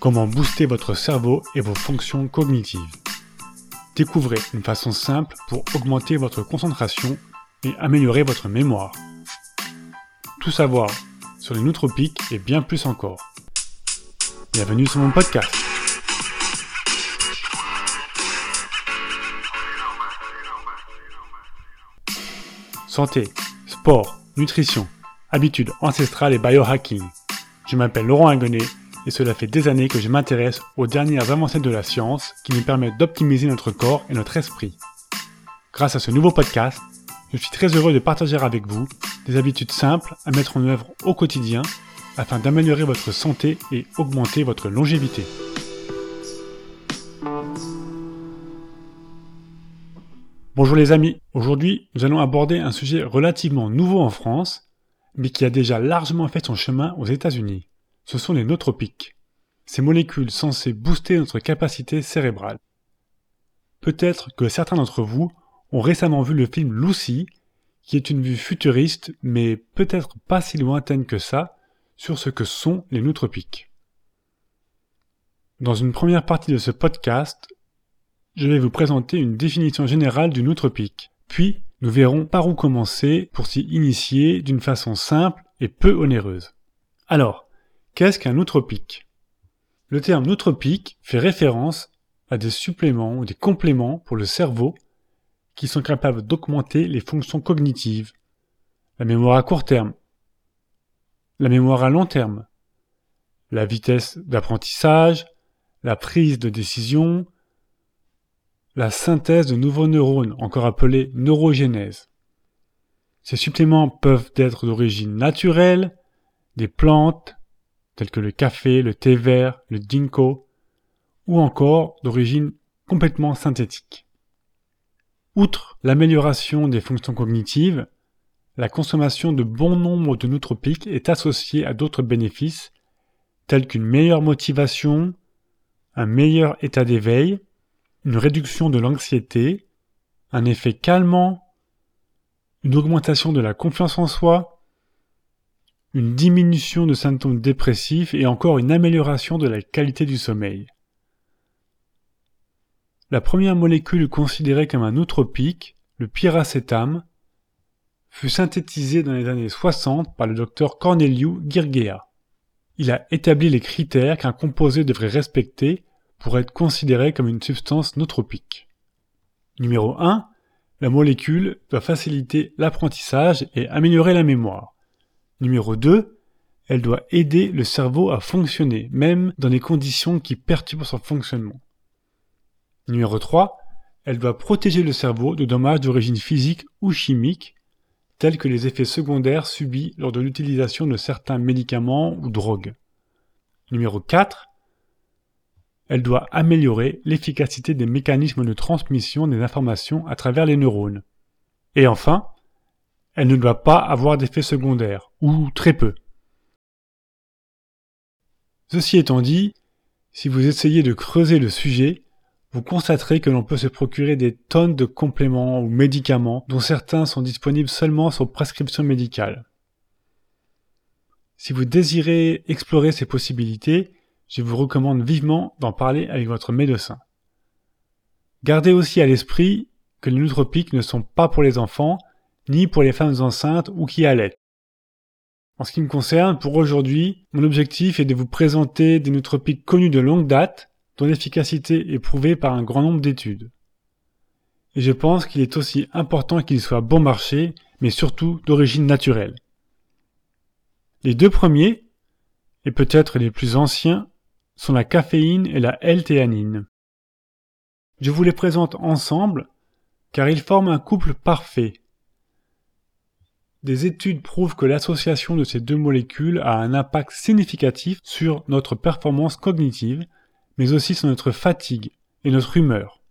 comment booster votre cerveau et vos fonctions cognitives. Découvrez une façon simple pour augmenter votre concentration et améliorer votre mémoire. Tout savoir sur les nootropiques et bien plus encore. Bienvenue sur mon podcast. Santé, sport, nutrition, habitudes ancestrales et biohacking. Je m'appelle Laurent Agonet et cela fait des années que je m'intéresse aux dernières avancées de la science qui nous permettent d'optimiser notre corps et notre esprit. Grâce à ce nouveau podcast, je suis très heureux de partager avec vous des habitudes simples à mettre en œuvre au quotidien afin d'améliorer votre santé et augmenter votre longévité. Bonjour les amis, aujourd'hui nous allons aborder un sujet relativement nouveau en France, mais qui a déjà largement fait son chemin aux États-Unis. Ce sont les nootropiques. Ces molécules censées booster notre capacité cérébrale. Peut-être que certains d'entre vous ont récemment vu le film Lucy, qui est une vue futuriste, mais peut-être pas si lointaine que ça, sur ce que sont les nootropiques. Dans une première partie de ce podcast, je vais vous présenter une définition générale du nootropique. Puis, nous verrons par où commencer pour s'y initier d'une façon simple et peu onéreuse. Alors, qu'est-ce qu'un nootropique Le terme nootropique fait référence à des suppléments ou des compléments pour le cerveau qui sont capables d'augmenter les fonctions cognitives, la mémoire à court terme, la mémoire à long terme, la vitesse d'apprentissage, la prise de décision, la synthèse de nouveaux neurones, encore appelée neurogénèse. Ces suppléments peuvent être d'origine naturelle, des plantes, telles que le café, le thé vert, le ginkgo, ou encore d'origine complètement synthétique. Outre l'amélioration des fonctions cognitives, la consommation de bon nombre de nootropiques est associée à d'autres bénéfices, tels qu'une meilleure motivation, un meilleur état d'éveil, une réduction de l'anxiété, un effet calmant, une augmentation de la confiance en soi, une diminution de symptômes dépressifs et encore une amélioration de la qualité du sommeil. La première molécule considérée comme un nootropique, le pyracétame, fut synthétisée dans les années 60 par le docteur Corneliu Girgea. Il a établi les critères qu'un composé devrait respecter pour être considéré comme une substance nootropique. Numéro 1. La molécule doit faciliter l'apprentissage et améliorer la mémoire. Numéro 2. Elle doit aider le cerveau à fonctionner, même dans des conditions qui perturbent son fonctionnement. Numéro 3. Elle doit protéger le cerveau de dommages d'origine physique ou chimique, tels que les effets secondaires subis lors de l'utilisation de certains médicaments ou drogues. Numéro 4. Elle doit améliorer l'efficacité des mécanismes de transmission des informations à travers les neurones. Et enfin, elle ne doit pas avoir d'effets secondaires, ou très peu. Ceci étant dit, si vous essayez de creuser le sujet, vous constaterez que l'on peut se procurer des tonnes de compléments ou médicaments dont certains sont disponibles seulement sur prescription médicale. Si vous désirez explorer ces possibilités, je vous recommande vivement d'en parler avec votre médecin. Gardez aussi à l'esprit que les nootropiques ne sont pas pour les enfants, ni pour les femmes enceintes ou qui allaitent. En ce qui me concerne, pour aujourd'hui, mon objectif est de vous présenter des nootropiques connus de longue date, dont l'efficacité est prouvée par un grand nombre d'études. Et je pense qu'il est aussi important qu'ils soient bon marché, mais surtout d'origine naturelle. Les deux premiers, et peut-être les plus anciens, sont la caféine et la L-théanine. Je vous les présente ensemble car ils forment un couple parfait. Des études prouvent que l'association de ces deux molécules a un impact significatif sur notre performance cognitive, mais aussi sur notre fatigue et notre humeur.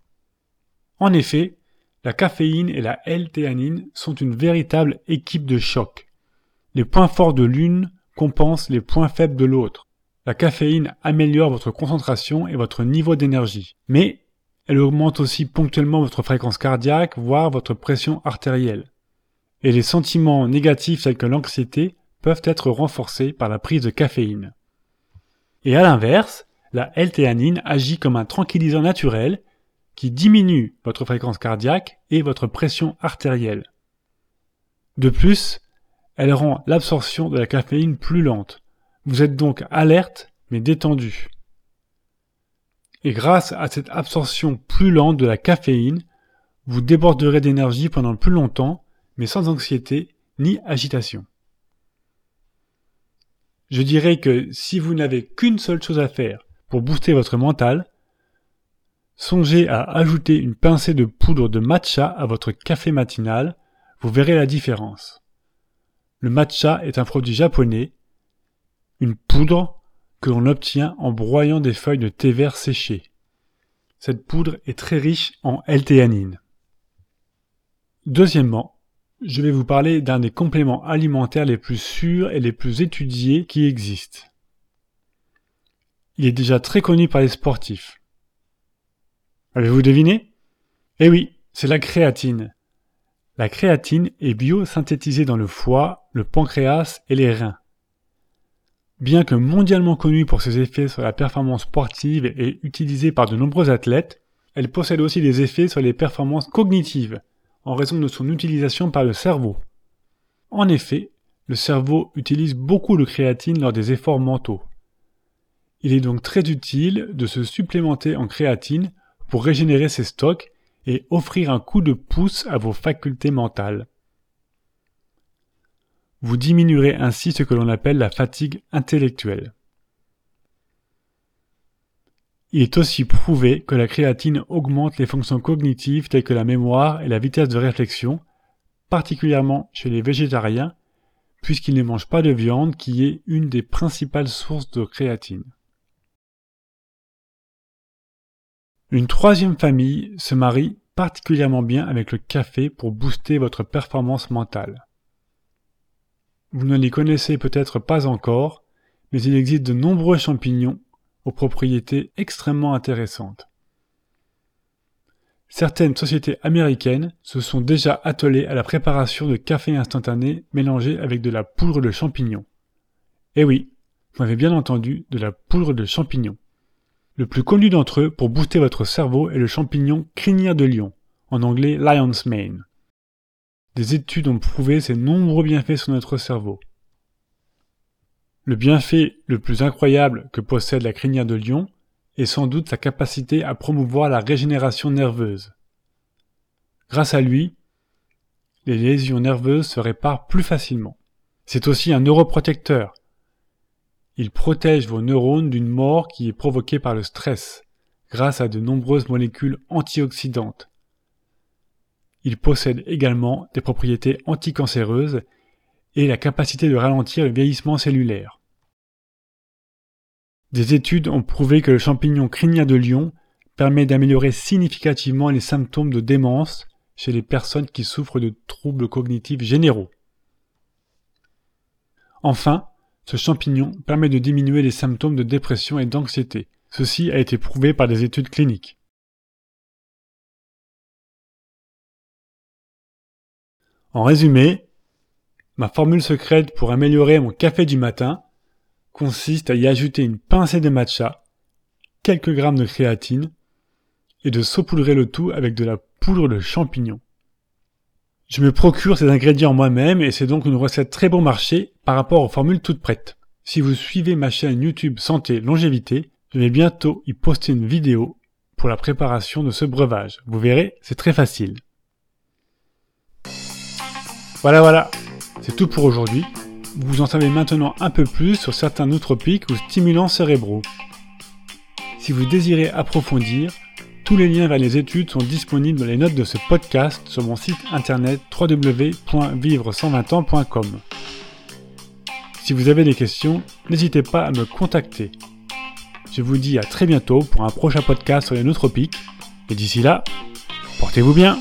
En effet, la caféine et la L-théanine sont une véritable équipe de choc. Les points forts de l'une compensent les points faibles de l'autre. La caféine améliore votre concentration et votre niveau d'énergie, mais elle augmente aussi ponctuellement votre fréquence cardiaque, voire votre pression artérielle. Et les sentiments négatifs tels que l'anxiété peuvent être renforcés par la prise de caféine. Et à l'inverse, la L-théanine agit comme un tranquillisant naturel qui diminue votre fréquence cardiaque et votre pression artérielle. De plus, elle rend l'absorption de la caféine plus lente. Vous êtes donc alerte mais détendu. Et grâce à cette absorption plus lente de la caféine, vous déborderez d'énergie pendant plus longtemps, mais sans anxiété ni agitation. Je dirais que si vous n'avez qu'une seule chose à faire pour booster votre mental, songez à ajouter une pincée de poudre de matcha à votre café matinal, vous verrez la différence. Le matcha est un produit japonais, une poudre que l'on obtient en broyant des feuilles de thé vert séchées. Cette poudre est très riche en L-théanine. Deuxièmement, je vais vous parler d'un des compléments alimentaires les plus sûrs et les plus étudiés qui existent. Il est déjà très connu par les sportifs. Avez-vous deviné? Eh oui, c'est la créatine. La créatine est biosynthétisée dans le foie, le pancréas et les reins. Bien que mondialement connue pour ses effets sur la performance sportive et utilisée par de nombreux athlètes, elle possède aussi des effets sur les performances cognitives, en raison de son utilisation par le cerveau. En effet, le cerveau utilise beaucoup de créatine lors des efforts mentaux. Il est donc très utile de se supplémenter en créatine pour régénérer ses stocks et offrir un coup de pouce à vos facultés mentales. Vous diminuerez ainsi ce que l'on appelle la fatigue intellectuelle. Il est aussi prouvé que la créatine augmente les fonctions cognitives telles que la mémoire et la vitesse de réflexion, particulièrement chez les végétariens, puisqu'ils ne mangent pas de viande qui est une des principales sources de créatine. Une troisième famille se marie particulièrement bien avec le café pour booster votre performance mentale. Vous ne les connaissez peut-être pas encore, mais il existe de nombreux champignons aux propriétés extrêmement intéressantes. Certaines sociétés américaines se sont déjà attelées à la préparation de café instantané mélangé avec de la poudre de champignons. Eh oui, vous m'avez bien entendu, de la poudre de champignons. Le plus connu d'entre eux pour booster votre cerveau est le champignon crinière de lion, en anglais lion's mane. Des études ont prouvé ses nombreux bienfaits sur notre cerveau. Le bienfait le plus incroyable que possède la crinière de lion est sans doute sa capacité à promouvoir la régénération nerveuse. Grâce à lui, les lésions nerveuses se réparent plus facilement. C'est aussi un neuroprotecteur, il protège vos neurones d'une mort qui est provoquée par le stress, grâce à de nombreuses molécules antioxydantes. Il possède également des propriétés anticancéreuses et la capacité de ralentir le vieillissement cellulaire. Des études ont prouvé que le champignon crinière de lion permet d'améliorer significativement les symptômes de démence chez les personnes qui souffrent de troubles cognitifs généraux. Enfin, ce champignon permet de diminuer les symptômes de dépression et d'anxiété. Ceci a été prouvé par des études cliniques. En résumé, ma formule secrète pour améliorer mon café du matin consiste à y ajouter une pincée de matcha, quelques grammes de créatine et de saupoudrer le tout avec de la poudre de champignons. Je me procure ces ingrédients moi-même et c'est donc une recette très bon marché par rapport aux formules toutes prêtes. Si vous suivez ma chaîne YouTube Santé Longévité, je vais bientôt y poster une vidéo pour la préparation de ce breuvage. Vous verrez, c'est très facile. Voilà, voilà, c'est tout pour aujourd'hui. Vous en savez maintenant un peu plus sur certains nootropiques ou stimulants cérébraux. Si vous désirez approfondir, tous les liens vers les études sont disponibles dans les notes de ce podcast sur mon site internet www.vivre120ans.com. Si vous avez des questions, n'hésitez pas à me contacter. Je vous dis à très bientôt pour un prochain podcast sur les nootropiques. Et d'ici là, portez-vous bien